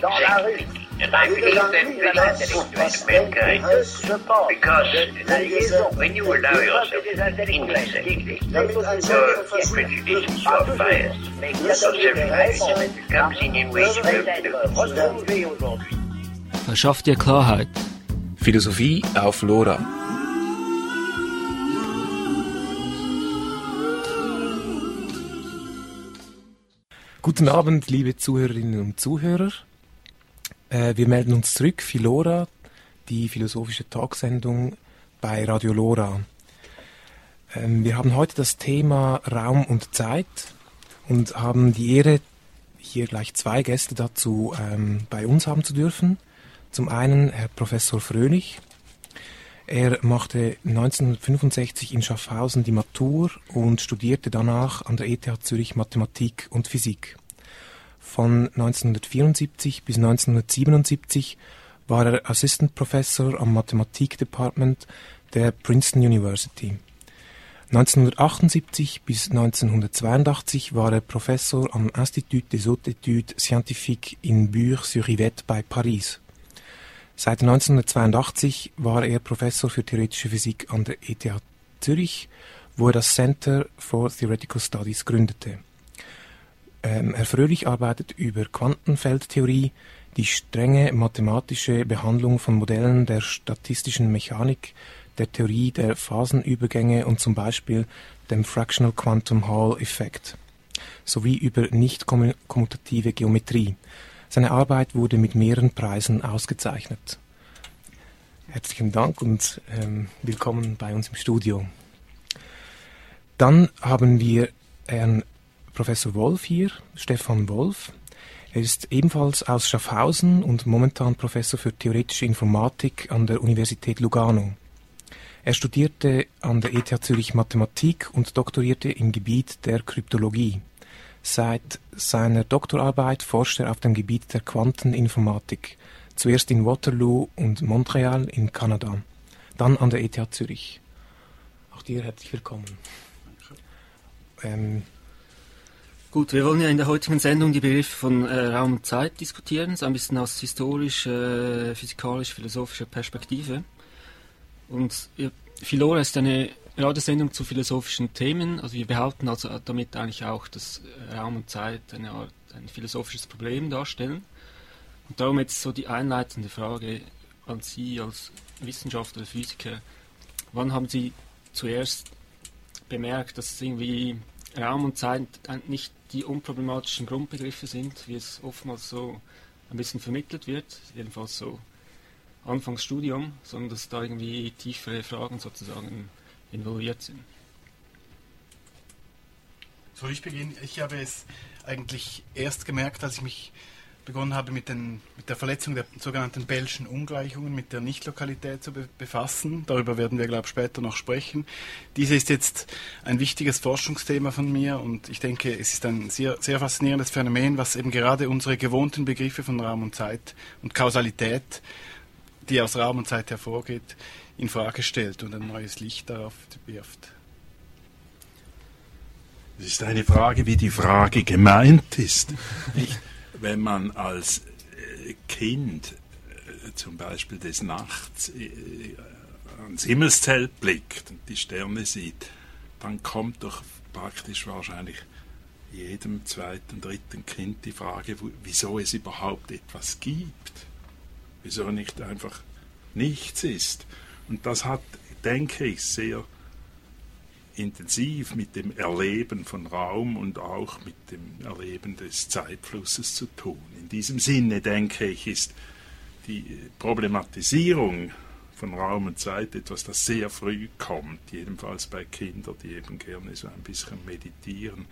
dans la rue. And I believe that that is to mankind. Because when you allow yourself insects, your prejudices, your bias, your self comes in in ways you don't Verschafft dir Klarheit. Philosophie auf Lora. Guten Abend, liebe Zuhörerinnen und Zuhörer. Äh, wir melden uns zurück, Philora, die philosophische Talksendung bei Radio Lora. Ähm, wir haben heute das Thema Raum und Zeit und haben die Ehre, hier gleich zwei Gäste dazu ähm, bei uns haben zu dürfen. Zum einen Herr Professor Fröhlich. Er machte 1965 in Schaffhausen die Matur und studierte danach an der ETH Zürich Mathematik und Physik. Von 1974 bis 1977 war er Assistant Professor am Mathematik Department der Princeton University. 1978 bis 1982 war er Professor am Institut des Hautes Études Scientifiques in Bure-sur-Yvette bei Paris. Seit 1982 war er Professor für theoretische Physik an der ETH Zürich, wo er das Center for Theoretical Studies gründete. Ähm, Herr Fröhlich arbeitet über Quantenfeldtheorie, die strenge mathematische Behandlung von Modellen der statistischen Mechanik, der Theorie der Phasenübergänge und zum Beispiel dem Fractional Quantum Hall Effekt sowie über nicht kommutative Geometrie. Seine Arbeit wurde mit mehreren Preisen ausgezeichnet. Herzlichen Dank und ähm, willkommen bei uns im Studio. Dann haben wir Herrn Professor Wolf hier, Stefan Wolf. Er ist ebenfalls aus Schaffhausen und momentan Professor für theoretische Informatik an der Universität Lugano. Er studierte an der ETH Zürich Mathematik und doktorierte im Gebiet der Kryptologie. Seit seiner Doktorarbeit forscht er auf dem Gebiet der Quanteninformatik, zuerst in Waterloo und Montreal in Kanada, dann an der ETH Zürich. Auch dir herzlich willkommen. Ähm, Gut, wir wollen ja in der heutigen Sendung die Begriffe von äh, Raum und Zeit diskutieren, so ein bisschen aus historisch, äh, physikalisch, philosophischer Perspektive. Und ja, Philora ist eine Radiosendung zu philosophischen Themen. Also wir behaupten also damit eigentlich auch, dass Raum und Zeit eine Art, ein philosophisches Problem darstellen. Und darum jetzt so die einleitende Frage an Sie als Wissenschaftler, Physiker. Wann haben Sie zuerst bemerkt, dass irgendwie Raum und Zeit nicht die unproblematischen Grundbegriffe sind, wie es oftmals so ein bisschen vermittelt wird, jedenfalls so Anfangsstudium, sondern dass da irgendwie tiefere Fragen sozusagen involviert sind. Soll ich beginnen? Ich habe es eigentlich erst gemerkt, als ich mich begonnen habe, mit, den, mit der Verletzung der sogenannten Bellschen Ungleichungen, mit der Nichtlokalität zu be befassen. Darüber werden wir, glaube ich, später noch sprechen. Diese ist jetzt ein wichtiges Forschungsthema von mir und ich denke, es ist ein sehr, sehr faszinierendes Phänomen, was eben gerade unsere gewohnten Begriffe von Raum und Zeit und Kausalität, die aus Raum und Zeit hervorgeht, in Frage stellt und ein neues Licht darauf wirft. Es ist eine Frage, wie die Frage gemeint ist. wenn man als äh, Kind äh, zum Beispiel des Nachts äh, ans Himmelszelt blickt und die Sterne sieht, dann kommt doch praktisch wahrscheinlich jedem zweiten, dritten Kind die Frage, wieso es überhaupt etwas gibt. Wieso nicht einfach nichts ist. Und das hat, denke ich, sehr intensiv mit dem Erleben von Raum und auch mit dem Erleben des Zeitflusses zu tun. In diesem Sinne, denke ich, ist die Problematisierung von Raum und Zeit etwas, das sehr früh kommt, jedenfalls bei Kindern, die eben gerne so ein bisschen meditieren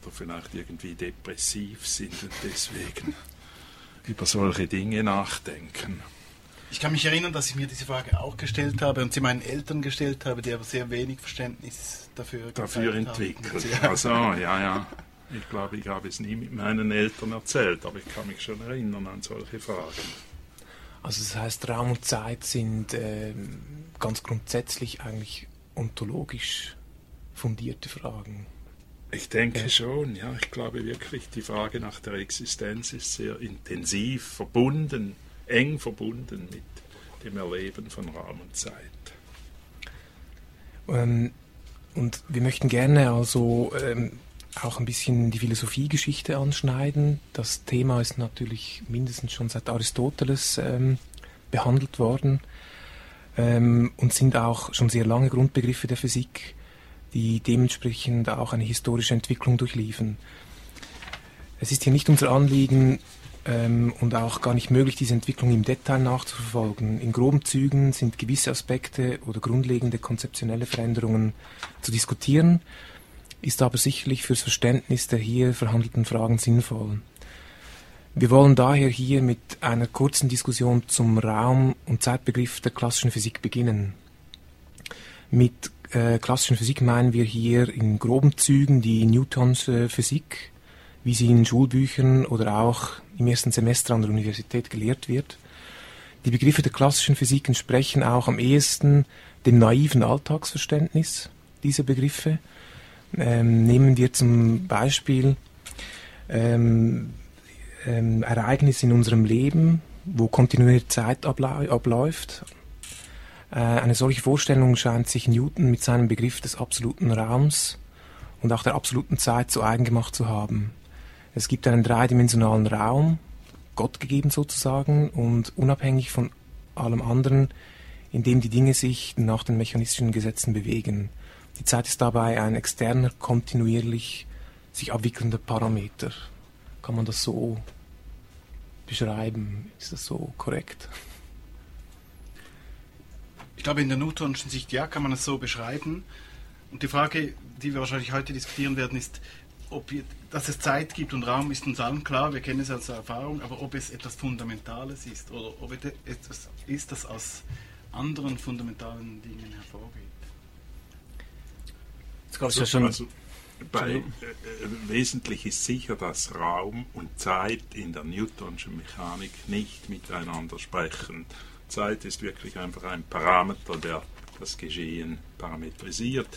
oder vielleicht irgendwie depressiv sind und deswegen über solche Dinge nachdenken. Ich kann mich erinnern, dass ich mir diese Frage auch gestellt habe und sie meinen Eltern gestellt habe, die aber sehr wenig Verständnis dafür, dafür entwickelt. Haben. Also, ja, ja. Ich glaube, ich habe es nie mit meinen Eltern erzählt, aber ich kann mich schon erinnern an solche Fragen. Also das heißt, Raum und Zeit sind äh, ganz grundsätzlich eigentlich ontologisch fundierte Fragen. Ich denke ja. schon, ja. Ich glaube wirklich, die Frage nach der Existenz ist sehr intensiv verbunden, eng verbunden mit dem Erleben von Raum und Zeit. Ähm, und wir möchten gerne also ähm, auch ein bisschen die Philosophiegeschichte anschneiden. Das Thema ist natürlich mindestens schon seit Aristoteles ähm, behandelt worden ähm, und sind auch schon sehr lange Grundbegriffe der Physik, die dementsprechend auch eine historische Entwicklung durchliefen. Es ist hier nicht unser Anliegen ähm, und auch gar nicht möglich, diese Entwicklung im Detail nachzuverfolgen. In groben Zügen sind gewisse Aspekte oder grundlegende konzeptionelle Veränderungen zu diskutieren ist aber sicherlich fürs Verständnis der hier verhandelten Fragen sinnvoll. Wir wollen daher hier mit einer kurzen Diskussion zum Raum- und Zeitbegriff der klassischen Physik beginnen. Mit äh, klassischen Physik meinen wir hier in groben Zügen die Newtons äh, Physik, wie sie in Schulbüchern oder auch im ersten Semester an der Universität gelehrt wird. Die Begriffe der klassischen Physik entsprechen auch am ehesten dem naiven Alltagsverständnis dieser Begriffe ähm, nehmen wir zum Beispiel ähm, ähm, Ereignisse in unserem Leben, wo kontinuierliche Zeit abläuft. Äh, eine solche Vorstellung scheint sich Newton mit seinem Begriff des absoluten Raums und auch der absoluten Zeit zu eigen gemacht zu haben. Es gibt einen dreidimensionalen Raum, Gott gegeben sozusagen, und unabhängig von allem anderen, in dem die Dinge sich nach den mechanistischen Gesetzen bewegen. Die Zeit ist dabei ein externer, kontinuierlich sich abwickelnder Parameter. Kann man das so beschreiben? Ist das so korrekt? Ich glaube, in der Newtonschen Sicht ja, kann man das so beschreiben. Und die Frage, die wir wahrscheinlich heute diskutieren werden, ist, ob wir, dass es Zeit gibt und Raum ist uns allen klar, wir kennen es als Erfahrung, aber ob es etwas Fundamentales ist oder ob es etwas ist, das aus anderen fundamentalen Dingen hervorgeht. Das gab es ja schon. Also, bei, äh, wesentlich ist sicher, dass Raum und Zeit in der Newtonschen Mechanik nicht miteinander sprechen. Zeit ist wirklich einfach ein Parameter, der das Geschehen parametrisiert.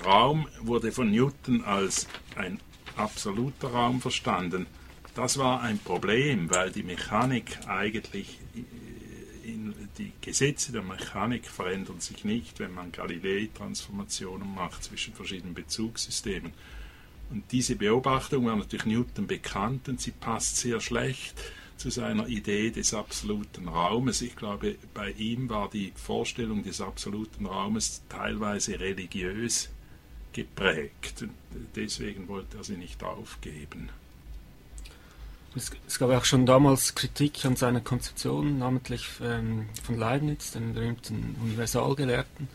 Raum wurde von Newton als ein absoluter Raum verstanden. Das war ein Problem, weil die Mechanik eigentlich in, die Gesetze der Mechanik verändern sich nicht, wenn man Galilei-Transformationen macht zwischen verschiedenen Bezugssystemen. Und diese Beobachtung war natürlich Newton bekannt und sie passt sehr schlecht zu seiner Idee des absoluten Raumes. Ich glaube, bei ihm war die Vorstellung des absoluten Raumes teilweise religiös geprägt. Und deswegen wollte er sie nicht aufgeben. Es, es, gab auch schon damals Kritik an seiner Konzeption, namentlich ähm, von Leibniz, dem berühmten Universalgelehrten.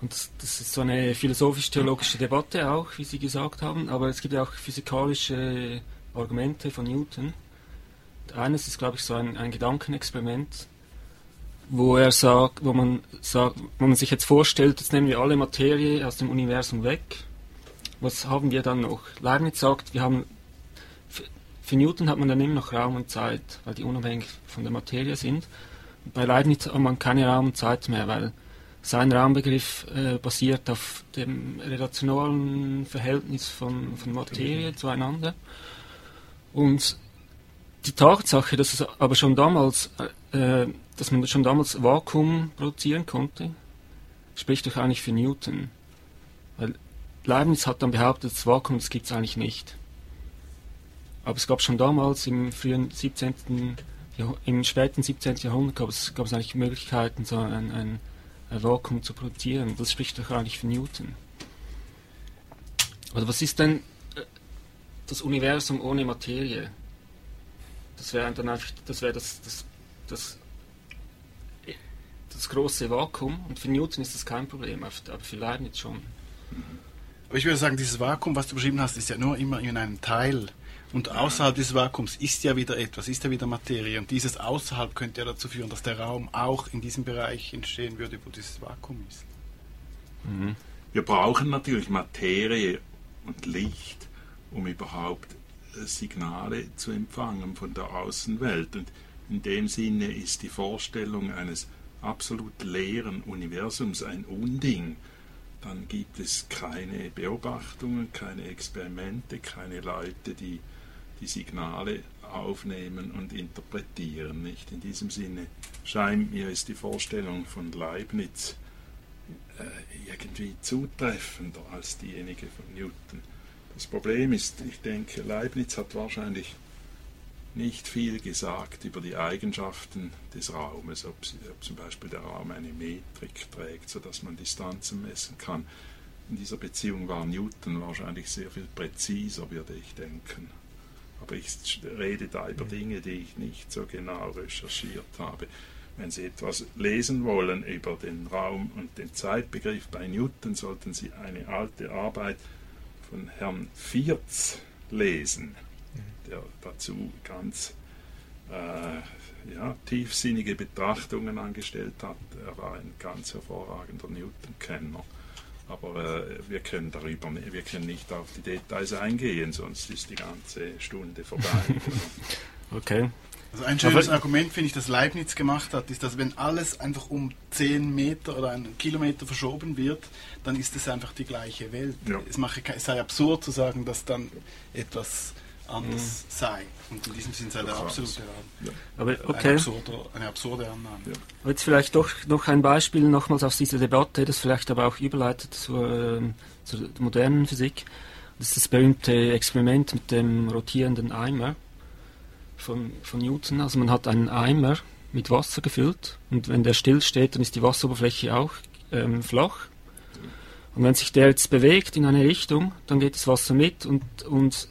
Und das, das ist so eine philosophisch-theologische Debatte auch, wie Sie gesagt haben, aber es gibt ja auch physikalische Argumente von Newton. eines ist, glaube ich, so ein, ein Gedankenexperiment, wo er sagt, wo man sagt, wo man sich jetzt vorstellt, jetzt nehmen wir alle Materie aus dem Universum weg. Was haben wir dann noch? Leibniz sagt, wir haben für Newton hat man dann immer noch Raum und Zeit, weil die unabhängig von der Materie sind. bei Leibniz hat man keine Raum und Zeit mehr, weil sein Raumbegriff äh, basiert auf dem relationalen Verhältnis von, von Materie zueinander. Und die Tatsache, dass es aber schon damals, äh, dass man schon damals Vakuum produzieren konnte, spricht doch eigentlich für Newton. Weil Leibniz hat dann behauptet, das Vakuum, das gibt es eigentlich nicht. Aber es gab schon damals im frühen 17. im späten 17. Jahrhundert gab es, gab es eigentlich Möglichkeiten, so ein, ein, ein Vakuum zu produzieren. Das spricht doch eigentlich für Newton. Also was ist denn äh, das Universum ohne Materie? Das wäre dann einfach, das wäre das, das, das, das große Vakuum. Und für Newton ist das kein Problem, aber für Leibniz schon. Aber ich würde sagen, dieses Vakuum, was du beschrieben hast, ist ja nur immer in einem Teil und außerhalb des Vakuums ist ja wieder etwas, ist ja wieder Materie. Und dieses außerhalb könnte ja dazu führen, dass der Raum auch in diesem Bereich entstehen würde, wo dieses Vakuum ist. Mhm. Wir brauchen natürlich Materie und Licht, um überhaupt äh, Signale zu empfangen von der Außenwelt. Und in dem Sinne ist die Vorstellung eines absolut leeren Universums ein Unding. dann gibt es keine Beobachtungen, keine Experimente, keine Leute, die die Signale aufnehmen und interpretieren. Nicht? In diesem Sinne scheint mir ist die Vorstellung von Leibniz äh, irgendwie zutreffender als diejenige von Newton. Das Problem ist, ich denke, Leibniz hat wahrscheinlich nicht viel gesagt über die Eigenschaften des Raumes, ob, ob, zum Beispiel der Raum eine Metrik trägt, sodass man Distanzen messen kann. In dieser Beziehung war Newton wahrscheinlich sehr viel präziser, würde ich denken. Aber ich rede da über Dinge, die ich nicht so genau recherchiert habe. Wenn Sie etwas lesen wollen über den Raum und den Zeitbegriff bei Newton, sollten Sie eine alte Arbeit von Herrn Vierz lesen der dazu ganz äh, ja, tiefsinnige Betrachtungen angestellt hat. Er war ein ganz hervorragender Newton-Kenner. Aber äh, wir können darüber, wir können nicht auf die Details eingehen, sonst ist die ganze Stunde vorbei. okay. Also ein schönes Aber Argument, finde ich, das Leibniz gemacht hat, ist, dass wenn alles einfach um 10 Meter oder einen Kilometer verschoben wird, dann ist es einfach die gleiche Welt. Ja. Es, mache, es sei absurd zu sagen, dass dann etwas anders mhm. sei. Und in diesem Sinne sei der absolute ja. Aber okay. Eine absurde, eine absurde Annahme. Ja. Jetzt vielleicht doch noch ein Beispiel nochmals aus dieser Debatte, das vielleicht aber auch überleitet zur, äh, zur modernen Physik. Das ist das berühmte Experiment mit dem rotierenden Eimer von, von Newton. Also man hat einen Eimer mit Wasser gefüllt und wenn der still steht, dann ist die Wasseroberfläche auch ähm, flach. Und wenn sich der jetzt bewegt in eine Richtung, dann geht das Wasser mit und, und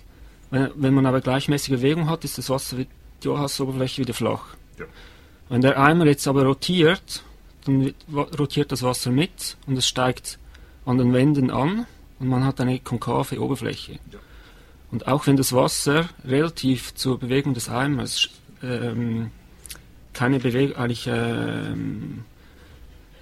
wenn, wenn man aber gleichmäßige Bewegung hat, ist das Wasser, die Wasseroberfläche wieder flach. Ja. Wenn der Eimer jetzt aber rotiert, dann rotiert das Wasser mit und es steigt an den Wänden an und man hat eine konkave Oberfläche. Ja. Und auch wenn das Wasser relativ zur Bewegung des Eimers ähm, keine Bewegung, eigentlich ähm,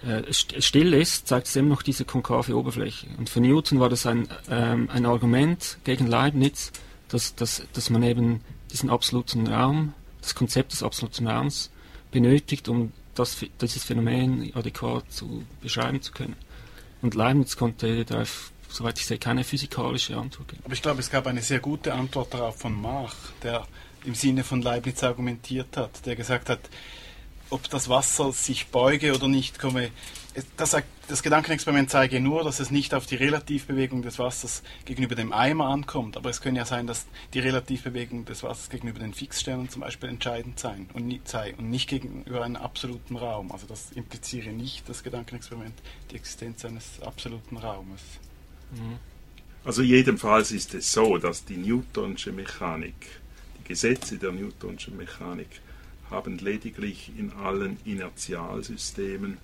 äh, still ist, zeigt es immer noch diese konkave Oberfläche. Und für Newton war das ein, ähm, ein Argument gegen Leibniz, dass, dass, dass man eben diesen absoluten Raum, das Konzept des absoluten Raums benötigt, um das, dieses Phänomen adäquat zu beschreiben zu können. Und Leibniz konnte darauf, soweit ich sehe, keine physikalische Antwort geben. Aber ich glaube, es gab eine sehr gute Antwort darauf von Mach, der im Sinne von Leibniz argumentiert hat, der gesagt hat, ob das Wasser sich beuge oder nicht, komme das, das, Gedankenexperiment zeige nur, dass es nicht auf die Relativbewegung des Wassers gegenüber dem Eimer ankommt, aber es könnte ja sein, dass die Relativbewegung des Wassers gegenüber den Fixsternen zum Beispiel entscheidend sein und nicht, sei und nicht gegenüber einem absoluten Raum. Also das impliziere nicht das Gedankenexperiment die Existenz eines absoluten Raumes. Mhm. Also jedenfalls ist es so, dass die Newtonsche Mechanik, die Gesetze der Newtonschen Mechanik haben lediglich in allen Inertialsystemen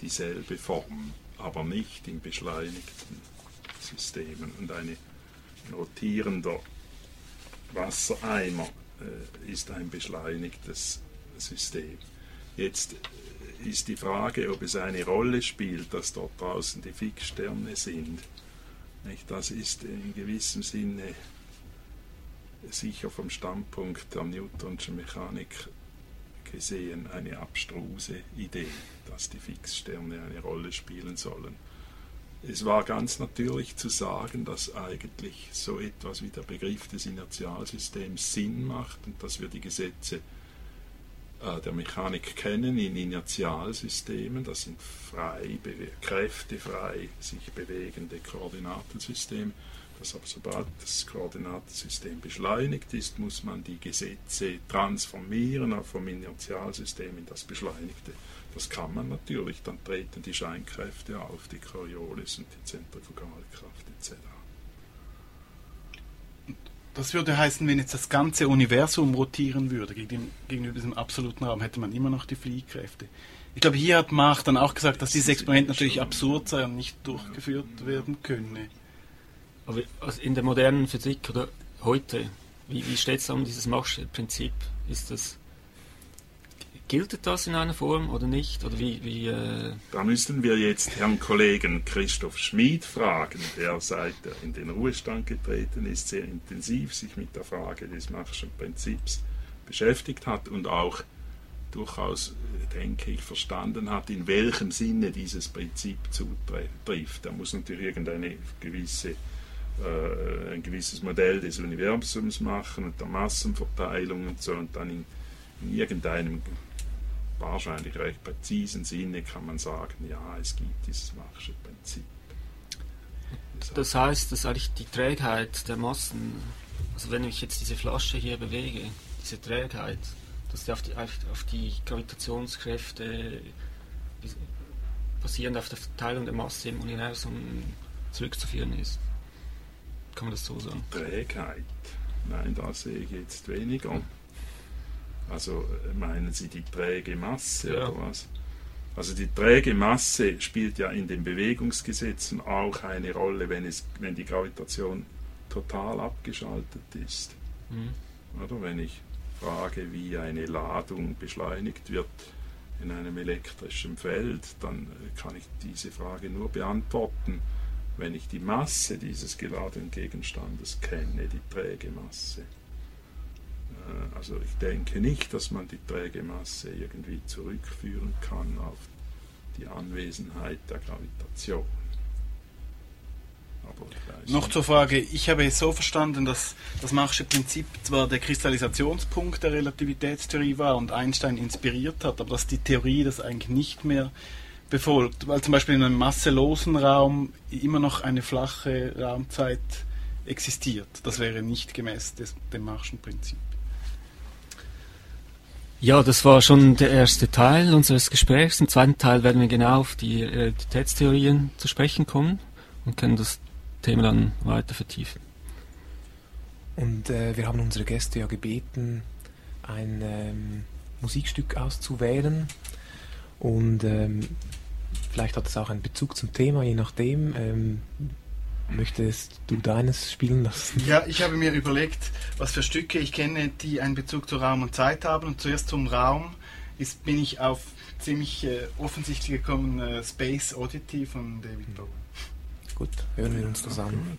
dieselbe Form, aber nicht in beschleunigten Systemen. Und ein rotierender Wassereimer äh, ist ein beschleunigtes System. Jetzt äh, ist die Frage, ob es eine Rolle spielt, dass dort draußen die Fixsterne sind. Das ist in gewissem Sinne sicher vom Standpunkt der Newtonschen Mechanik gesehen eine abstruse Idee, dass die Fixsterne eine Rolle spielen sollen. Es war ganz natürlich zu sagen, dass eigentlich so etwas wie der Begriff des Inertialsystems Sinn macht und dass wir die Gesetze äh, der Mechanik kennen in Inertialsystemen, das sind frei, kräftefrei sich bewegende Koordinatensysteme dass aber sobald das Koordinatensystem beschleunigt ist, muss man die Gesetze transformieren vom Inertialsystem in das Beschleunigte. Das kann man natürlich, dann treten die Scheinkräfte auf, die Coriolis und die Zentrifugalkraft etc. Das würde heißen, wenn jetzt das ganze Universum rotieren würde gegenüber diesem absoluten Raum, hätte man immer noch die Fliehkräfte. Ich glaube, hier hat Mach dann auch gesagt, dass dieses Experiment natürlich absurd sei und nicht durchgeführt werden könne. Aber also in der modernen Physik oder heute, wie, wie steht es um dieses Machsch-Prinzip? Ist das Gilt das in einer Form oder nicht? Oder wie, wie, äh da müssten wir jetzt Herrn Kollegen Christoph Schmid fragen, der seit er in den Ruhestand getreten ist, sehr intensiv sich mit der Frage des Machschen Prinzips beschäftigt hat und auch durchaus, denke ich, verstanden hat, in welchem Sinne dieses Prinzip zutrifft. Da muss natürlich irgendeine gewisse äh, ein gewisses Modell des Universums machen und der Massenverteilung und so und dann in, in irgendeinem wahrscheinlich recht präzisen Sinne kann man sagen, ja, es gibt dieses Machsche Prinzip. Das heißt, dass eigentlich die Trägheit der Massen, also wenn ich jetzt diese Flasche hier bewege, diese Trägheit, dass die auf die, auf die Gravitationskräfte basierend auf der Verteilung der Masse im Universum zurückzuführen ist. Kann man das so sagen? Trägheit. Nein, da sehe ich jetzt weniger. Also meinen Sie die träge Masse ja. oder was? Also die träge Masse spielt ja in den Bewegungsgesetzen auch eine Rolle, wenn, es, wenn die Gravitation total abgeschaltet ist. Mhm. Oder wenn ich frage, wie eine Ladung beschleunigt wird in einem elektrischen Feld, dann äh, kann ich diese Frage nur beantworten, wenn ich die Masse dieses geladenen Gegenstandes kenne, die träge Masse. Äh, also ich denke nicht, dass man die träge Masse irgendwie zurückführen kann auf die Anwesenheit der Gravitation. Noch zur Frage, ich habe es so verstanden, dass das Machsche Prinzip zwar der Kristallisationspunkt der Relativitätstheorie war und Einstein inspiriert hat, aber dass die Theorie das eigentlich nicht mehr befolgt, weil zum Beispiel in einem masselosen Raum immer noch eine flache Raumzeit existiert. Das wäre nicht gemäß des, dem Machschen Prinzip. Ja, das war schon der erste Teil unseres Gesprächs. Im zweiten Teil werden wir genau auf die Realitätstheorien zu sprechen kommen und können das Thema dann weiter vertiefen. Und äh, wir haben unsere Gäste ja gebeten, ein ähm, Musikstück auszuwählen. Und ähm, vielleicht hat es auch einen Bezug zum Thema, je nachdem. Ähm, Möchtest du deines spielen lassen? Ja, ich habe mir überlegt, was für Stücke ich kenne, die einen Bezug zu Raum und Zeit haben. Und zuerst zum Raum ist, bin ich auf ziemlich äh, offensichtlich gekommen äh, Space Oddity von David Bowie. Gut, hören wir uns das an.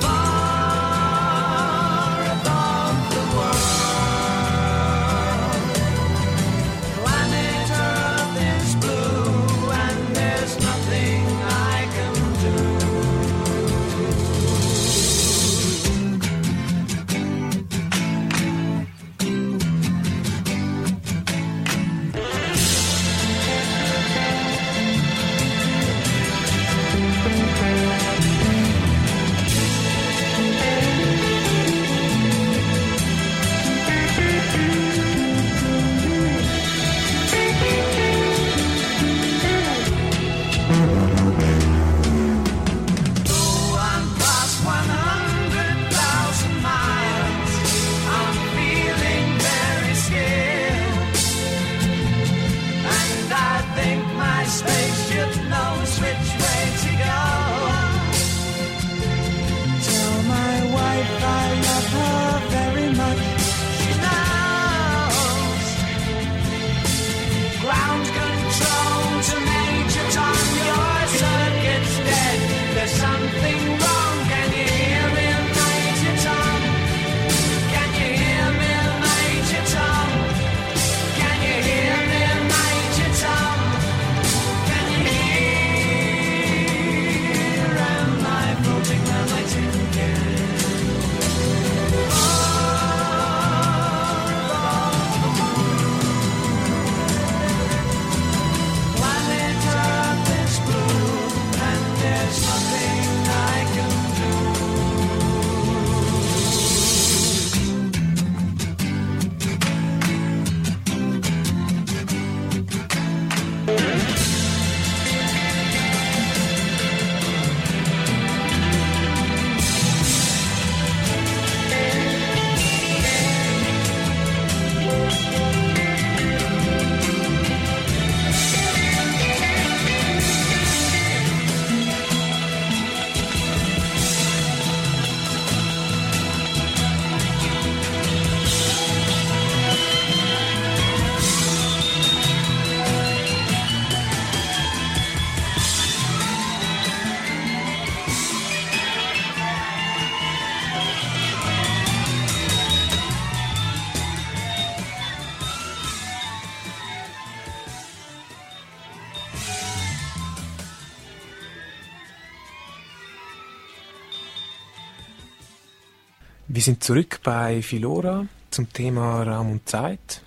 Wir sind zurück bei Philora zum Thema Raum und Zeit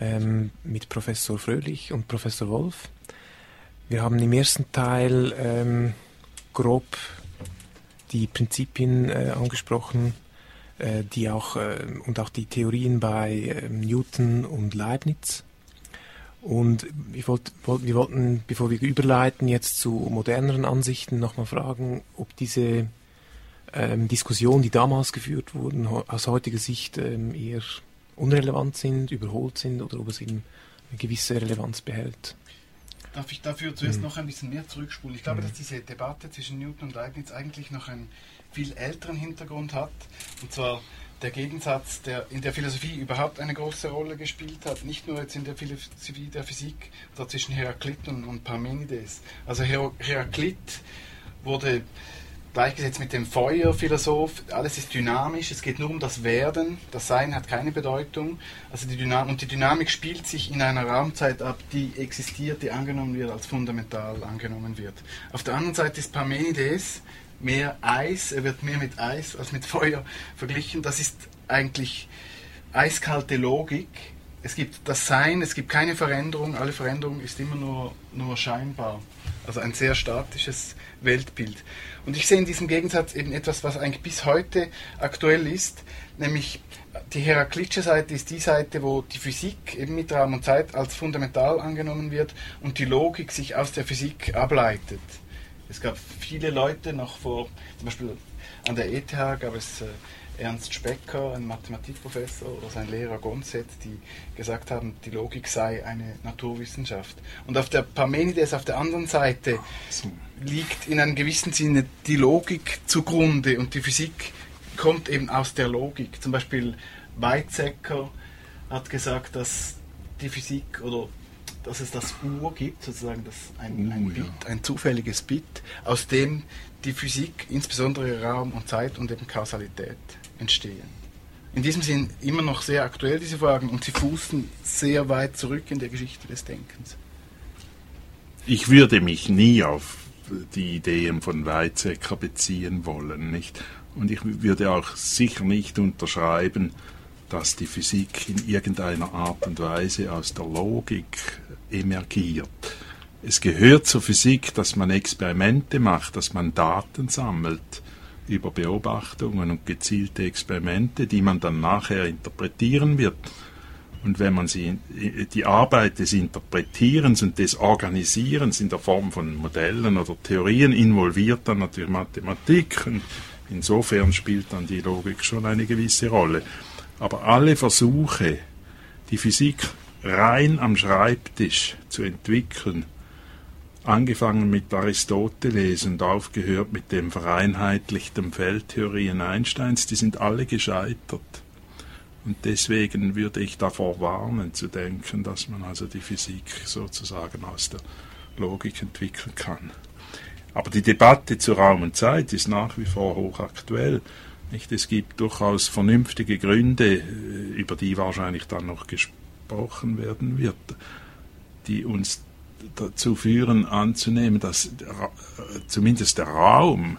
ähm, mit Professor Fröhlich und Professor Wolf. Wir haben im ersten Teil ähm, grob die Prinzipien äh, angesprochen, äh, die auch äh, und auch die Theorien bei äh, Newton und Leibniz. Und wollt, wollt, wir wollten, bevor wir überleiten, jetzt zu moderneren Ansichten nochmal fragen, ob diese ähm, Diskussionen, die damals geführt wurden, aus heutiger Sicht ähm, eher unrelevant sind, überholt sind oder ob es eben eine gewisse Relevanz behält. Darf ich dafür zuerst noch ein bisschen mehr zurückspulen? Ich glaube, dass diese Debatte zwischen Newton und Leibniz eigentlich noch einen viel älteren Hintergrund hat. Und zwar der Gegensatz, der in der Philosophie überhaupt eine große Rolle gespielt hat. Nicht nur jetzt in der Philosophie der Physik, oder zwischen Heraklit und, und Parmenides. Also Her Heraklit wurde gleichgesetzt mit dem Feuerphilosoph. Alles ist dynamisch, es geht nur um das Werden. Das Sein hat keine Bedeutung. Also die Dynam und die Dynamik spielt sich in einer Raumzeit ab, die existiert, die angenommen wird, als fundamental angenommen wird. Auf der anderen Seite ist Parmenides mehr Eis, er wird mehr mit Eis als mit Feuer verglichen. Das ist eigentlich eiskalte Logik. Es gibt das Sein, es gibt keine Veränderung, alle Veränderung ist immer nur, nur scheinbar. Also ein sehr statisches Weltbild. Und ich sehe in diesem Gegensatz eben etwas, was eigentlich bis heute aktuell ist, nämlich die Heraklitsche Seite ist die Seite, wo die Physik eben mit Raum und Zeit als fundamental angenommen wird und die Logik sich aus der Physik ableitet. Es gab viele Leute noch vor, zum Beispiel an der ETH gab es äh, Ernst Specker, ein Mathematikprofessor, oder sein Lehrer Gonset, die gesagt haben, die Logik sei eine Naturwissenschaft. Und auf der Parmenides, auf der anderen Seite, liegt in einem gewissen Sinne die Logik zugrunde und die Physik kommt eben aus der Logik. Zum Beispiel Weizsäcker hat gesagt, dass die Physik oder dass es das Ur gibt, sozusagen das ein, ein Uh, ja. Bit, ein zufälliges Bit, aus dem die Physik, insbesondere Raum und Zeit und eben Kausalität entstehen. In diesem Sinn immer noch sehr aktuell diese Fragen und sie fußen sehr weit zurück in der Geschichte des Denkens. Ich würde mich nie auf die Ideen von Weizsäcker beziehen wollen, nicht? Und ich würde auch sicher nicht unterschreiben, dass die Physik in irgendeiner Art und Weise aus der Logik emergiert. Es gehört zur Physik, dass man Experimente macht, dass man Daten sammelt über Beobachtungen und gezielte Experimente, die man dann nachher interpretieren wird. Und wenn man sie, die Arbeit des Interpretierens und des Organisierens in der Form von Modellen oder Theorien involviert dann natürlich Mathematik. Und insofern spielt dann die Logik schon eine gewisse Rolle. Aber alle Versuche, die Physik rein am Schreibtisch zu entwickeln, angefangen mit Aristoteles und aufgehört mit dem vereinheitlichten Feldtheorien Einsteins, die sind alle gescheitert. Und deswegen würde ich davor warnen, zu denken, dass man also die Physik sozusagen aus der Logik entwickeln kann. Aber die Debatte zu Raum und Zeit ist nach wie vor hochaktuell. Nicht? Es gibt durchaus vernünftige Gründe, äh, über die wahrscheinlich dann noch gesprochen werden wird, die uns dazu führen anzunehmen, dass äh, zumindest der Raum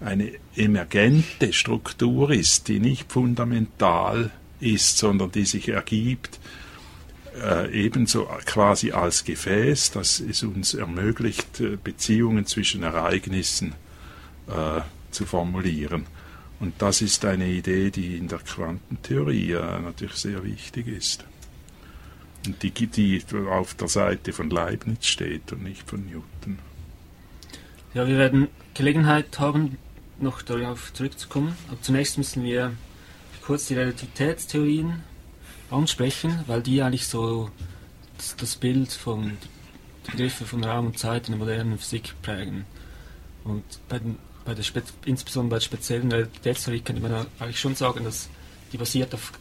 eine emergente Struktur ist, die nicht fundamental ist, sondern die sich ergibt äh, ebenso quasi als Gefäß, das es uns ermöglicht, äh, Beziehungen zwischen Ereignissen äh, zu formulieren. Und das ist eine Idee, die in der Quantentheorie äh, natürlich sehr wichtig ist. Die, die auf der Seite von Leibniz steht und nicht von Newton. Ja, wir werden Gelegenheit haben, noch darauf zurückzukommen. Aber zunächst müssen wir kurz die Relativitätstheorien ansprechen, weil die eigentlich so das, das Bild von die Begriffe von Raum und Zeit in der modernen Physik prägen. Und bei den, bei der insbesondere bei der speziellen Relativitätstheorie könnte man eigentlich schon sagen, dass die basiert auf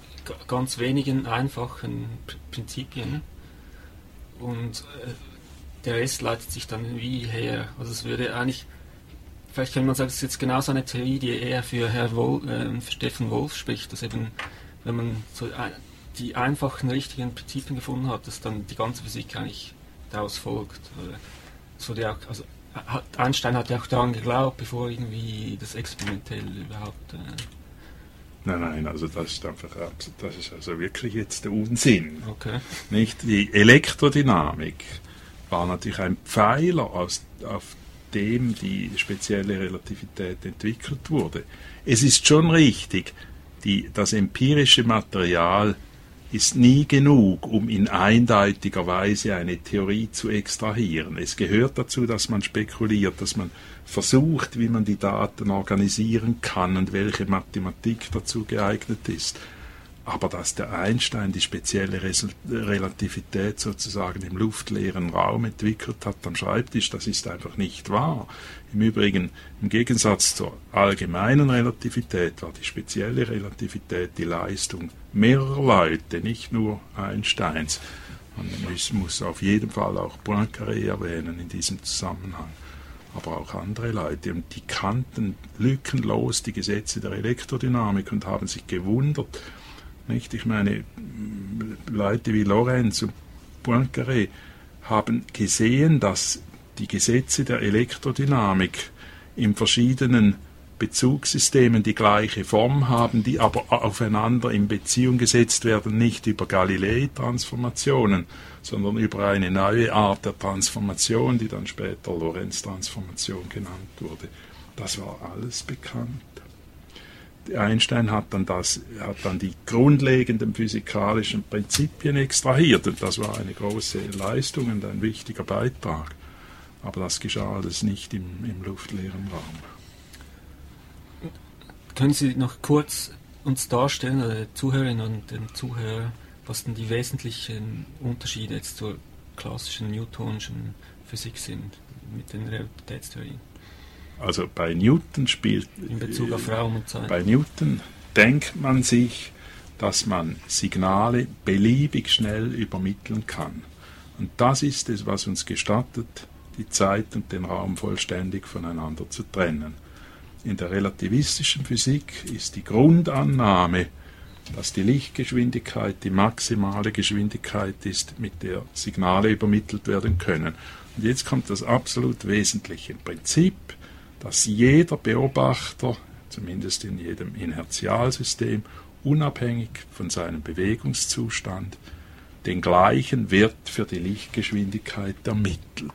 ganz wenigen einfachen Pr- Prinzipien und äh, der Rest leitet sich dann wie her. Also es würde eigentlich, vielleicht könnte man sagen, es ist jetzt genauso eine Theorie, die eher für Herr Wolf, äh, für Steffen Wolf spricht, dass eben, wenn man so die einfachen richtigen Prinzipien gefunden hat, dass dann die ganze Physik eigentlich daraus folgt. Ja auch, also Einstein hat ja auch daran geglaubt, bevor irgendwie das experimentell überhaupt. Äh, Nein, nein, also das ist einfach, abs- das ist also wirklich jetzt der Unsinn. okay. Nicht? Die Elektrodynamik war natürlich ein Pfeiler, aus, auf dem die spezielle Relativität entwickelt wurde. Es ist schon richtig, die, das empirische Material ist nie genug, um in eindeutiger Weise eine Theorie zu extrahieren. Es gehört dazu, dass man spekuliert, dass man versucht, wie man die Daten organisieren kann und welche Mathematik dazu geeignet ist. Aber dass der Einstein die spezielle Relativität sozusagen im luftleeren Raum entwickelt hat am Schreibtisch, das ist einfach nicht wahr. Im Übrigen, im Gegensatz zur allgemeinen Relativität war die spezielle Relativität die Leistung mehrerer Leute, nicht nur Einsteins. Man muss auf jeden Fall auch Poincaré erwähnen in diesem Zusammenhang aber auch andere Leute. Und die kannten lückenlos die Gesetze der Elektrodynamik und haben sich gewundert. Nicht? Ich meine, Leute wie Lorenz und Poincaré haben gesehen, dass die Gesetze der Elektrodynamik in verschiedenen Bezugssystemen die gleiche Form haben, die aber aufeinander in Beziehung gesetzt werden, nicht über Galilei-Transformationen, sondern über eine neue Art der Transformation, die dann später Lorentz-Transformation genannt wurde. Das war alles bekannt. Einstein hat dann, das, hat dann die grundlegenden physikalischen Prinzipien extrahiert und das war eine große Leistung und ein wichtiger Beitrag. Aber das geschah alles nicht im, im luftleeren Raum. Können Sie noch kurz uns darstellen, oder den Zuhörerinnen und den Zuhörern, was denn die wesentlichen Unterschiede jetzt zur klassischen newtonischen Physik sind mit den Relativitätstheorien Also bei Newton spielt in Bezug auf Raum und Zeit? Bei Newton denkt man sich, dass man Signale beliebig schnell übermitteln kann. Und das ist es, was uns gestattet, die Zeit und den Raum vollständig voneinander zu trennen. In der relativistischen Physik ist die Grundannahme, dass die Lichtgeschwindigkeit die maximale Geschwindigkeit ist, mit der Signale übermittelt werden können. Und jetzt kommt das absolut wesentliche Prinzip, dass jeder Beobachter, zumindest in jedem Inertialsystem, unabhängig von seinem Bewegungszustand, den gleichen Wert für die Lichtgeschwindigkeit ermittelt.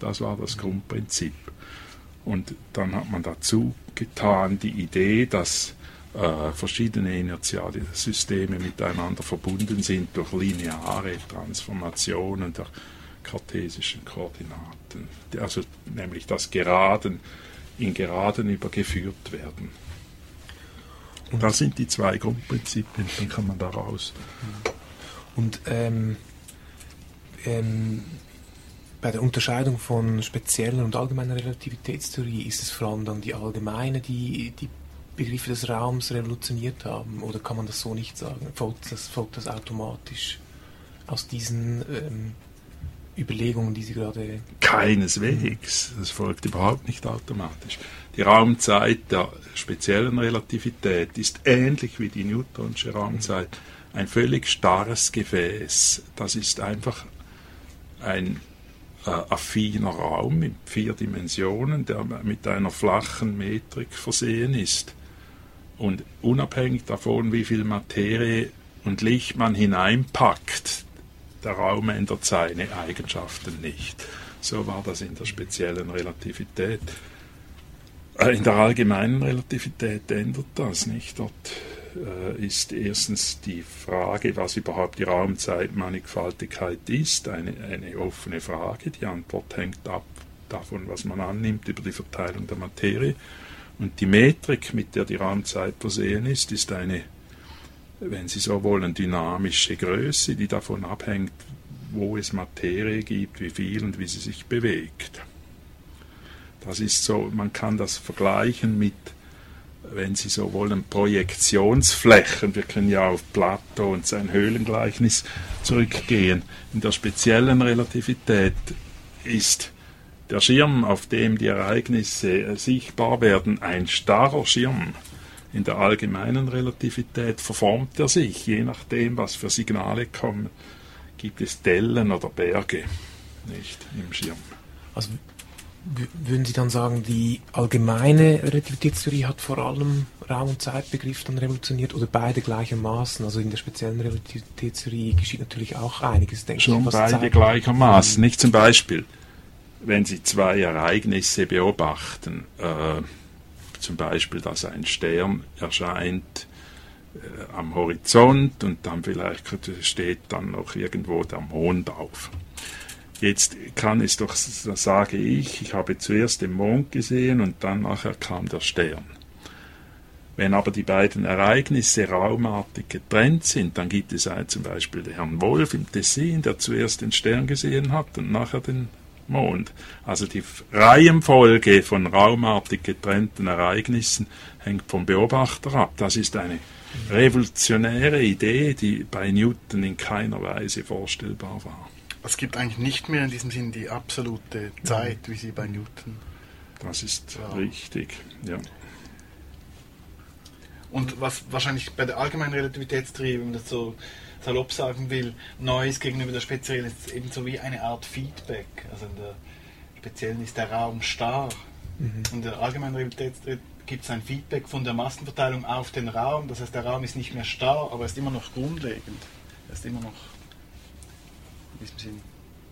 Das war das Grundprinzip. Und dann hat man dazu getan die Idee, dass äh, verschiedene inertiale Systeme miteinander verbunden sind durch lineare Transformationen der kartesischen Koordinaten, also nämlich das Geraden in Geraden übergeführt werden. Und das sind die zwei Grundprinzipien, dann kann man daraus. Und ähm, ähm, bei der Unterscheidung von spezieller und allgemeiner Relativitätstheorie ist es vor allem dann die allgemeine, die die Begriffe des Raums revolutioniert haben? Oder kann man das so nicht sagen? Folgt das, folgt das automatisch aus diesen ähm, Überlegungen, die Sie gerade. Keineswegs. Das folgt überhaupt nicht automatisch. Die Raumzeit der speziellen Relativität ist ähnlich wie die Newtonsche Raumzeit ein völlig starres Gefäß. Das ist einfach ein äh, affiner Raum mit vier Dimensionen, der mit einer flachen Metrik versehen ist. Und unabhängig davon, wie viel Materie und Licht man hineinpackt, der Raum ändert seine Eigenschaften nicht. So war das in der speziellen Relativität. Äh, In der allgemeinen Relativität ändert das nicht. Dort ist erstens die Frage, was überhaupt die Raumzeitmannigfaltigkeit ist, eine, eine offene Frage. Die Antwort hängt ab davon, was man annimmt über die Verteilung der Materie. Und die Metrik, mit der die Raumzeit versehen ist, ist eine, wenn Sie so wollen, dynamische Größe, die davon abhängt, wo es Materie gibt, wie viel und wie sie sich bewegt. Das ist so, man kann das vergleichen mit, wenn Sie so wollen, Projektionsflächen. Wir können ja auf Plato und sein Höhlengleichnis zurückgehen. In der speziellen Relativität ist der Schirm, auf dem die Ereignisse äh, sichtbar werden, ein starrer Schirm. In der allgemeinen Relativität verformt er sich, je nachdem, was für Signale kommen. Gibt es Dellen oder Berge nicht im Schirm. Also würden Sie dann sagen, die allgemeine Relativitätstheorie hat vor allem Raum- und Zeitbegriff dann revolutioniert oder beide gleichermaßen? Also in der speziellen Relativitätstheorie geschieht natürlich auch einiges, denke Schon ich. was beide Zeit- gleichermaßen. Nicht zum Beispiel, wenn Sie zwei Ereignisse beobachten, äh, zum Beispiel, dass ein Stern erscheint äh, am Horizont und dann vielleicht steht dann noch irgendwo der Mond auf. Jetzt kann es doch, sage ich, ich habe zuerst den Mond gesehen und dann nachher kam der Stern. Wenn aber die beiden Ereignisse raumartig getrennt sind, dann gibt es einen, zum Beispiel den Herrn Wolf im Tessin, der zuerst den Stern gesehen hat und nachher den Mond. Also die Reihenfolge von raumartig getrennten Ereignissen hängt vom Beobachter ab. Das ist eine revolutionäre Idee, die bei Newton in keiner Weise vorstellbar war. Es gibt eigentlich nicht mehr in diesem Sinn die absolute Zeit, wie sie bei Newton. Das ist Ja. richtig. Ja. Und was wahrscheinlich bei der allgemeinen Relativitätstheorie, wenn man das so salopp sagen will, neu ist gegenüber der speziellen, ist eben so wie eine Art Feedback. Also in der speziellen ist der Raum starr. In der allgemeinen Relativitätstheorie gibt es ein Feedback von der Massenverteilung auf den Raum. Das heißt, der Raum ist nicht mehr starr, aber er ist immer noch grundlegend. Er ist immer noch in diesem Sinn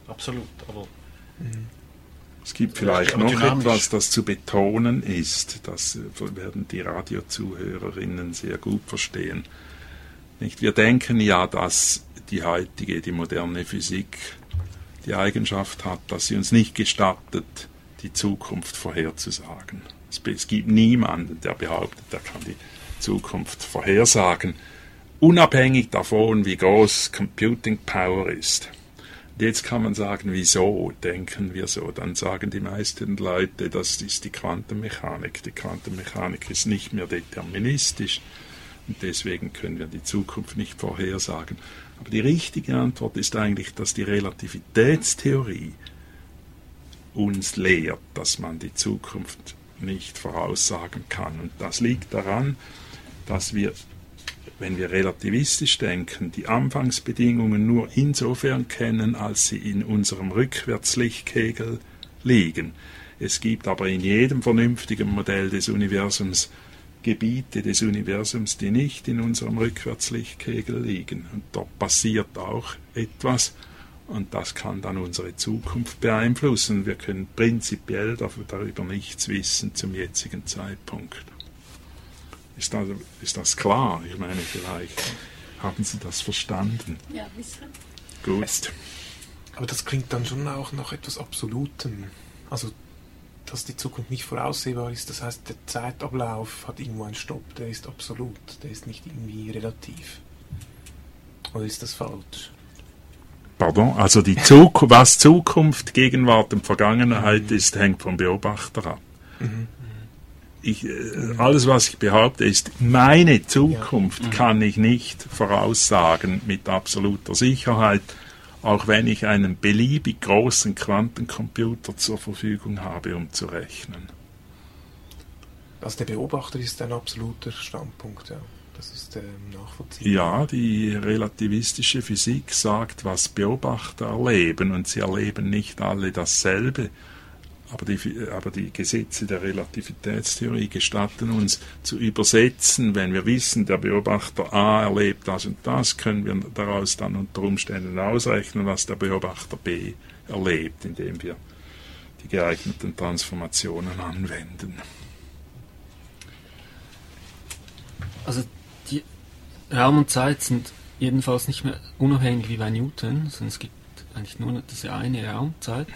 absolut. Aber Es gibt vielleicht noch dynamisch. etwas, das zu betonen ist. Das werden die Radiozuhörerinnen sehr gut verstehen. Nicht? Wir denken ja, dass die heutige, die moderne Physik die Eigenschaft hat, dass sie uns nicht gestattet, die Zukunft vorherzusagen. Es, es gibt niemanden, der behauptet, er kann die Zukunft vorhersagen, unabhängig davon, wie groß Computing Power ist. Jetzt kann man sagen, wieso denken wir so? Dann sagen die meisten Leute, das ist die Quantenmechanik. Die Quantenmechanik ist nicht mehr deterministisch und deswegen können wir die Zukunft nicht vorhersagen. Aber die richtige Antwort ist eigentlich, dass die Relativitätstheorie uns lehrt, dass man die Zukunft nicht voraussagen kann. Und das liegt daran, dass wir wenn wir relativistisch denken, die Anfangsbedingungen nur insofern kennen, als sie in unserem Rückwärtslichtkegel liegen. Es gibt aber in jedem vernünftigen Modell des Universums Gebiete des Universums, die nicht in unserem Rückwärtslichtkegel liegen. Und dort passiert auch etwas und das kann dann unsere Zukunft beeinflussen. Wir können prinzipiell darüber nichts wissen zum jetzigen Zeitpunkt. Ist das, ist das klar? Ich meine, vielleicht haben Sie das verstanden. Ja, bisschen. Gut. Aber das klingt dann schon auch nach etwas Absolutem. Also, dass die Zukunft nicht voraussehbar ist, das heißt, der Zeitablauf hat irgendwo einen Stopp, der ist absolut, der ist nicht irgendwie relativ. Oder ist das falsch? Pardon, also die Zukunft, was Zukunft, Gegenwart und Vergangenheit ist, hängt vom Beobachter ab. Ich, äh, alles, was ich behaupte, ist, meine Zukunft kann ich nicht voraussagen mit absoluter Sicherheit, auch wenn ich einen beliebig großen Quantencomputer zur Verfügung habe, um zu rechnen. Also der Beobachter ist ein absoluter Standpunkt, ja. Das ist ähm, nachvollziehbar. Ja, die relativistische Physik sagt, was Beobachter erleben, und sie erleben nicht alle dasselbe. Aber die, aber die Gesetze der Relativitätstheorie gestatten uns zu übersetzen. Wenn wir wissen, der Beobachter A erlebt das und das, können wir daraus dann unter Umständen ausrechnen, was der Beobachter B erlebt, indem wir die geeigneten Transformationen anwenden. Also die Raum und Zeit sind jedenfalls nicht mehr unabhängig wie bei Newton, sondern es gibt eigentlich nur diese eine Raumzeit.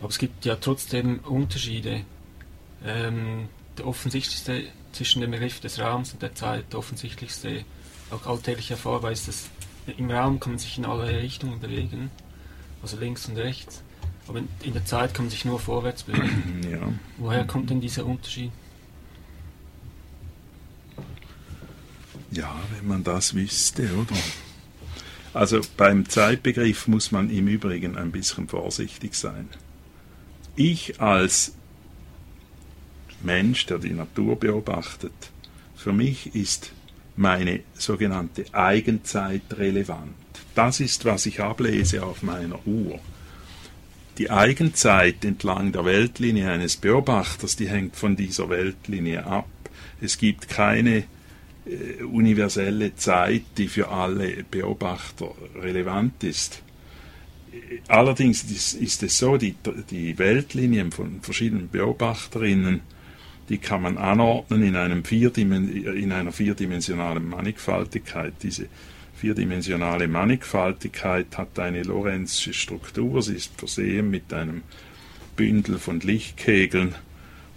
Aber es gibt ja trotzdem Unterschiede. Ähm, der offensichtlichste zwischen dem Begriff des Raums und der Zeit, der offensichtlichste, auch alltägliche Vorweis, dass im Raum kann man sich in alle Richtungen bewegen, also links und rechts. Aber in, in der Zeit kann man sich nur vorwärts bewegen. Ja. Woher kommt denn dieser Unterschied? Ja, wenn man das wüsste, oder? Also beim Zeitbegriff muss man im Übrigen ein bisschen vorsichtig sein. Ich als Mensch, der die Natur beobachtet, für mich ist meine sogenannte Eigenzeit relevant. Das ist, was ich ablese auf meiner Uhr. Die Eigenzeit entlang der Weltlinie eines Beobachters, die hängt von dieser Weltlinie ab. Es gibt keine äh, universelle Zeit, die für alle Beobachter relevant ist. Allerdings ist, es so, die, die Weltlinien von verschiedenen Beobachterinnen, die kann man anordnen in, einem in einer vierdimensionalen Mannigfaltigkeit. Diese vierdimensionale Mannigfaltigkeit hat eine Lorenzsche Struktur, sie ist versehen mit einem Bündel von Lichtkegeln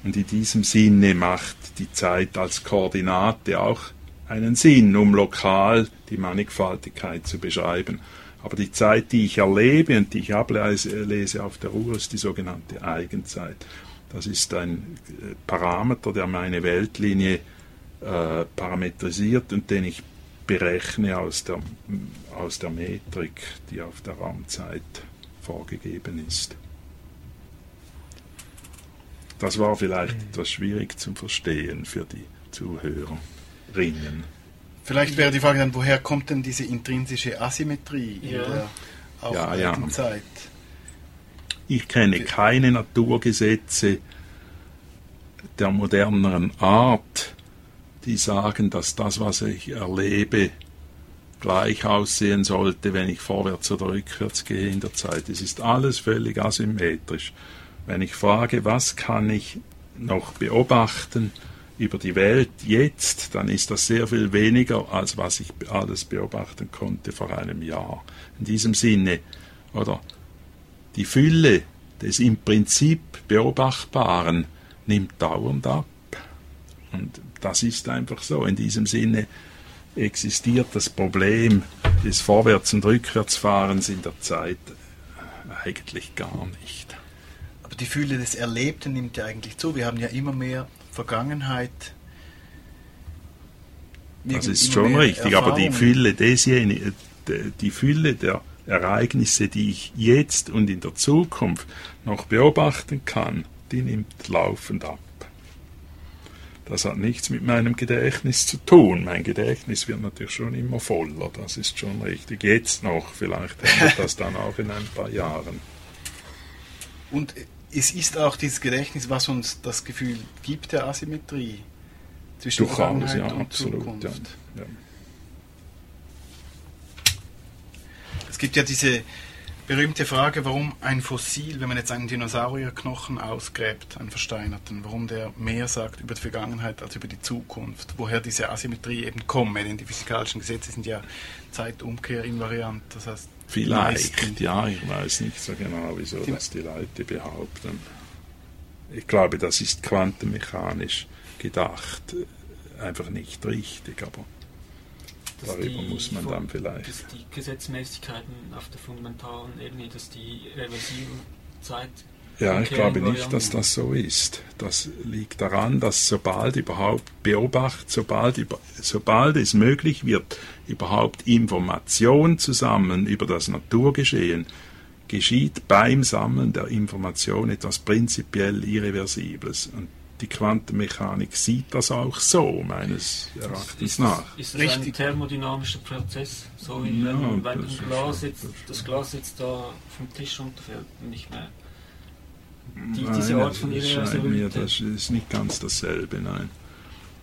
und in diesem Sinne macht die Zeit als Koordinate auch einen Sinn, um lokal die Mannigfaltigkeit zu beschreiben. Aber die Zeit, die ich erlebe und die ich ablese auf der Uhr, ist die sogenannte Eigenzeit. Das ist ein äh, Parameter, der meine Weltlinie äh, parametrisiert und den ich berechne aus der, aus der Metrik, die auf der Raumzeit vorgegeben ist. Das war vielleicht etwas schwierig zu verstehen für die Zuhörerinnen. Vielleicht wäre die Frage dann, woher kommt denn diese intrinsische Asymmetrie in Ja. der Ja, ja. Zeit? Ich kenne keine Naturgesetze der moderneren Art, die sagen, dass das, was ich erlebe, gleich aussehen sollte, wenn ich vorwärts oder rückwärts gehe in der Zeit. Es ist alles völlig asymmetrisch. Wenn ich frage, was kann ich noch beobachten über die Welt jetzt, dann ist das sehr viel weniger, als was ich alles beobachten konnte vor einem Jahr. In diesem Sinne, oder die Fülle des im Prinzip Beobachtbaren nimmt dauernd ab. Und das ist einfach so. In diesem Sinne existiert das Problem des Vorwärts- und Rückwärtsfahrens in der Zeit eigentlich gar nicht. Aber die Fülle des Erlebten nimmt ja eigentlich zu. Wir haben ja immer mehr Vergangenheit. Das ist schon richtig, aber die. Fülle desjenigen, die Fülle der Ereignisse, die ich jetzt und in der Zukunft noch beobachten kann, die nimmt laufend ab. Das hat nichts mit meinem Gedächtnis zu tun. Mein Gedächtnis wird natürlich schon immer voller, das ist schon richtig. Jetzt noch, vielleicht ändert das dann auch in ein paar Jahren. Und es ist auch dieses Gedächtnis, was uns das Gefühl gibt der Asymmetrie zwischen Vergangenheit ja, und absolut. Zukunft. Ja. Es gibt ja diese berühmte Frage, warum ein Fossil, wenn man jetzt einen Dinosaurierknochen ausgräbt, einen versteinerten, warum der mehr sagt über die Vergangenheit als über die Zukunft, woher diese Asymmetrie eben komme, denn die physikalischen Gesetze sind ja Zeitumkehr invariant, das heißt Vielleicht, ja, ich weiß nicht so genau, wieso Die- das die Leute behaupten. Ich glaube, das ist quantenmechanisch gedacht, äh, einfach nicht richtig, aber dass Darüber muss man dann vielleicht. Dass die Gesetzmäßigkeiten auf der fundamentalen Ebene, dass die Reversibelzeit Ja, ich glaube nicht, dass das so ist. Das liegt daran, dass sobald überhaupt beobachtet, sobald, über, sobald es möglich wird, überhaupt Information zu sammeln über das Naturgeschehen, geschieht beim Sammeln der Information etwas prinzipiell Irreversibles. Und die Quantenmechanik sieht das auch so, meines Erachtens ist, nach. Ist das ein Richtig. thermodynamischer Prozess? So wie Ja, wenn, wenn das ein Glas jetzt, das Glas jetzt da vom Tisch runterfällt und nicht mehr. Die, Nein, diese Art von das scheint mir, Irreversibilität. das ist nicht ganz dasselbe, nein.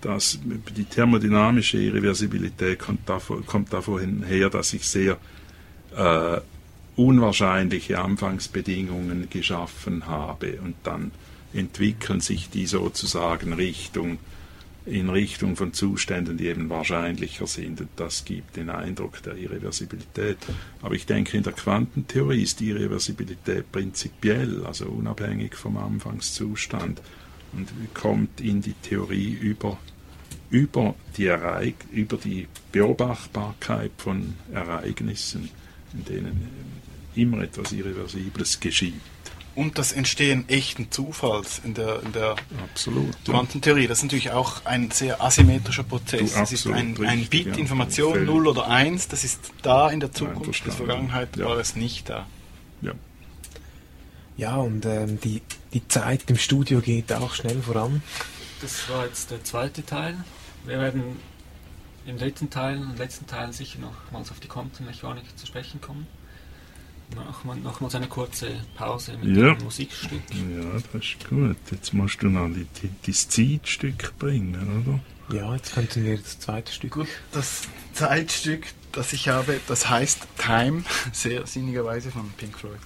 Das, die thermodynamische Irreversibilität kommt davon, kommt davon her, dass ich sehr äh, unwahrscheinliche Anfangsbedingungen geschaffen habe und dann entwickeln sich die sozusagen Richtung, in Richtung von Zuständen, die eben wahrscheinlicher sind. Und das gibt den Eindruck der Irreversibilität. Aber ich denke, in der Quantentheorie ist die Irreversibilität prinzipiell, also unabhängig vom Anfangszustand und kommt in die Theorie über, über, die, Ereig über die Beobachtbarkeit von Ereignissen, in denen immer etwas Irreversibles geschieht. Und das Entstehen echten Zufalls in der, in der Absolut. ja. Quantentheorie, das ist natürlich auch ein sehr asymmetrischer Prozess. Du, Das ist ein, ein Bit ja. Information Völlig. 0 oder 1, das ist da in der Zukunft, in der. Vergangenheit Ja. war es nicht da. Ja. Ja, und ähm, die, die Zeit im Studio geht auch schnell voran. Das war jetzt der zweite Teil. Wir werden im dritten Teil und letzten Teil sicher nochmals auf die Quantenmechanik zu sprechen kommen. Machen wir nochmals eine kurze Pause mit Ja. einem Musikstück. ja, das ist gut. Jetzt musst du noch die, die, das Zeitstück bringen, oder? Ja, jetzt könnten wir das zweite Stück. Gut, das Zeitstück, das ich habe, das heißt Time, sehr sinnigerweise von Pink Floyd.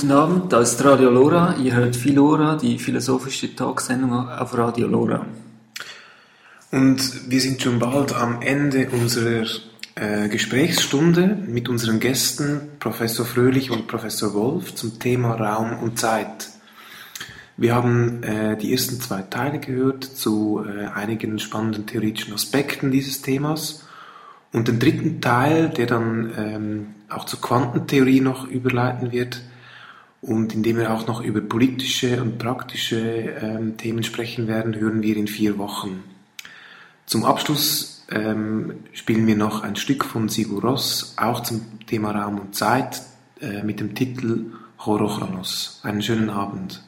Guten Abend, da ist Radio Lora. Ihr hört Philora, die philosophische Talksendung auf Radio Lora. Und wir sind schon bald am Ende unserer äh, Gesprächsstunde mit unseren Gästen Professor Fröhlich und Professor Wolf zum Thema Raum und Zeit. Wir haben äh, die ersten zwei Teile gehört zu äh, einigen spannenden theoretischen Aspekten dieses Themas und den dritten Teil, der dann ähm, auch zur Quantentheorie noch überleiten wird und in dem wir auch noch über politische und praktische ähm, Themen sprechen werden, hören wir in vier Wochen. Zum Abschluss ähm, spielen wir noch ein Stück von Sigur Ross, auch zum Thema Raum und Zeit, äh, mit dem Titel Horochronos. Einen schönen Abend.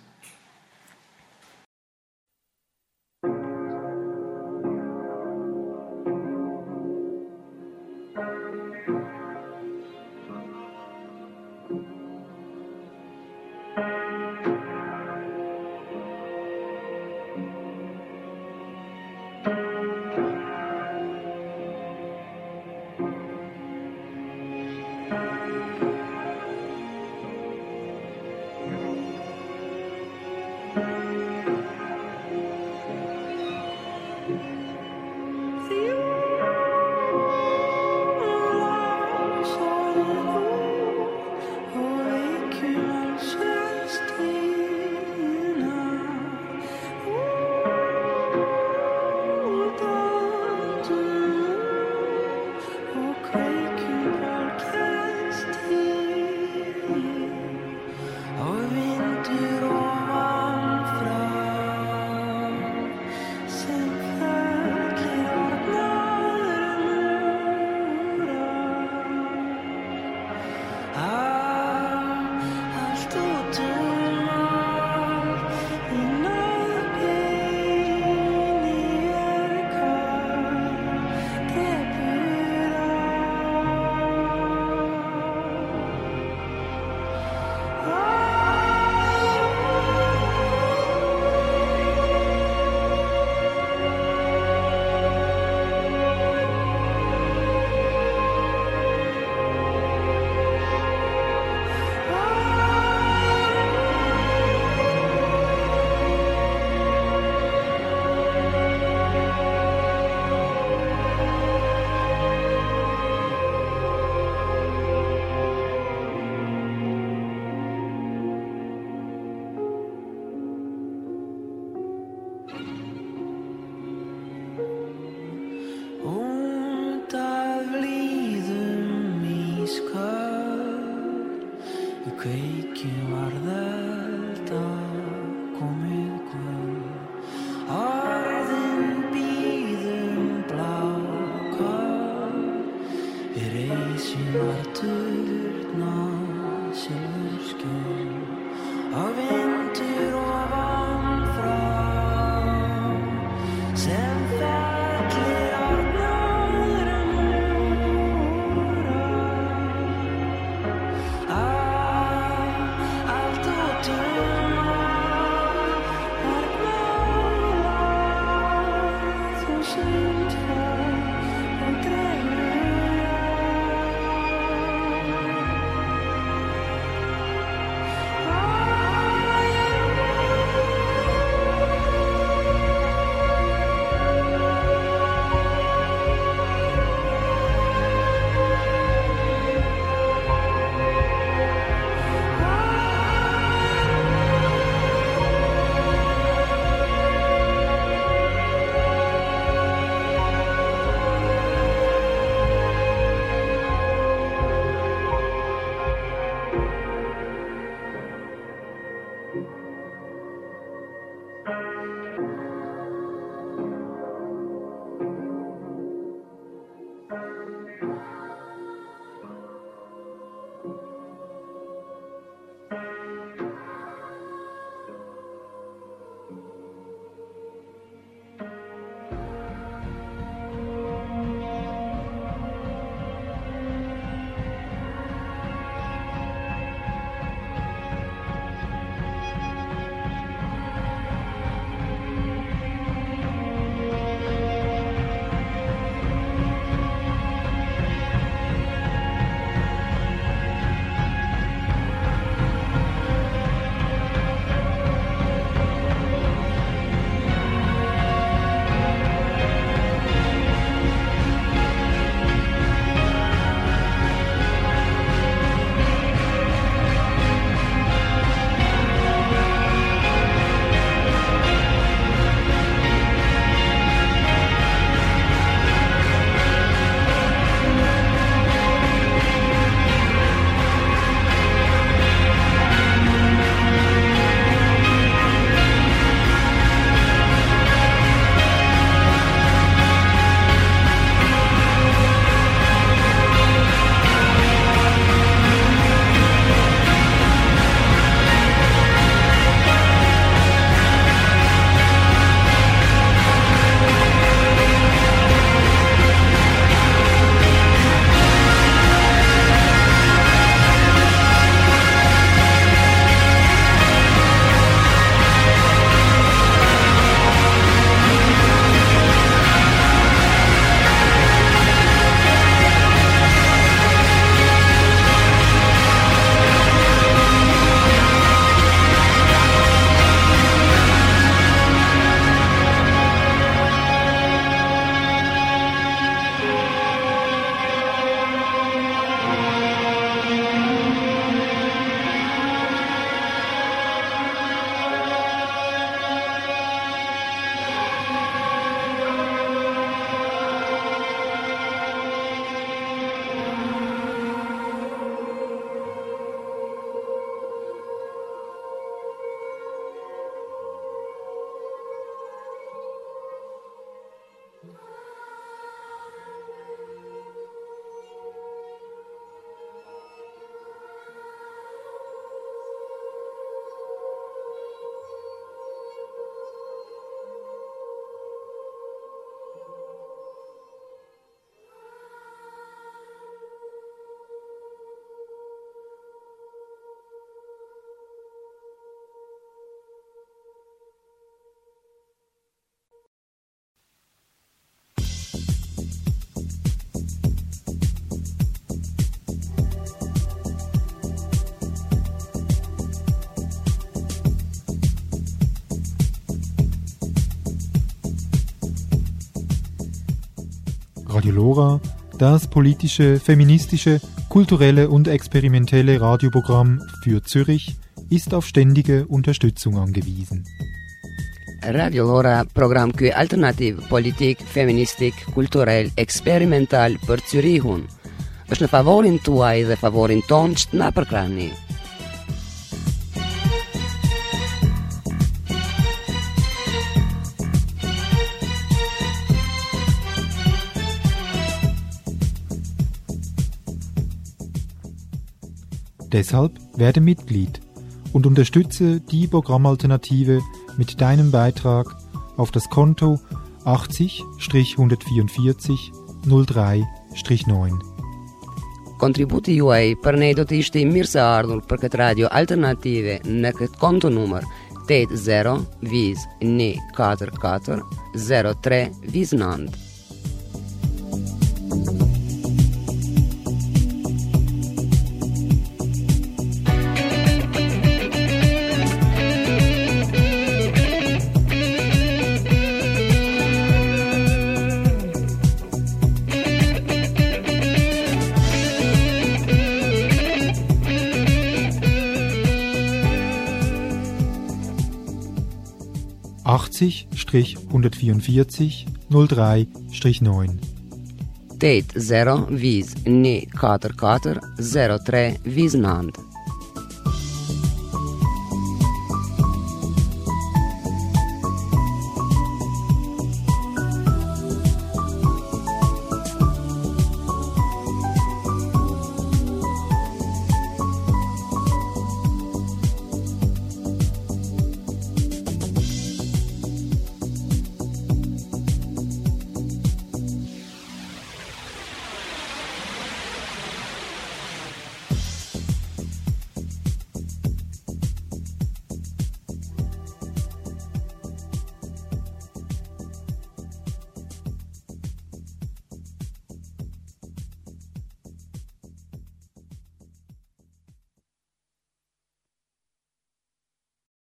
Lora, das politische, feministische, kulturelle und experimentelle Radioprogramm für Zürich, ist auf ständige Unterstützung angewiesen. Radio Lora program ky alternativ politik, feministik, kulturell, eksperimental për Zyrihun. është në favorin tuaj dhe favorin ton që të na përkrahni. Deshalb werde Mitglied und unterstütze die Programmalternative mit deinem Beitrag auf das Konto 80-144 03-9. Contributi juaj për ne do të ishte mirë se ardhur për këtë radio alternative në këtë konto numër 80 viz 144 03 viz 9. 144 03 9. 80 viz 144 03 viz 9.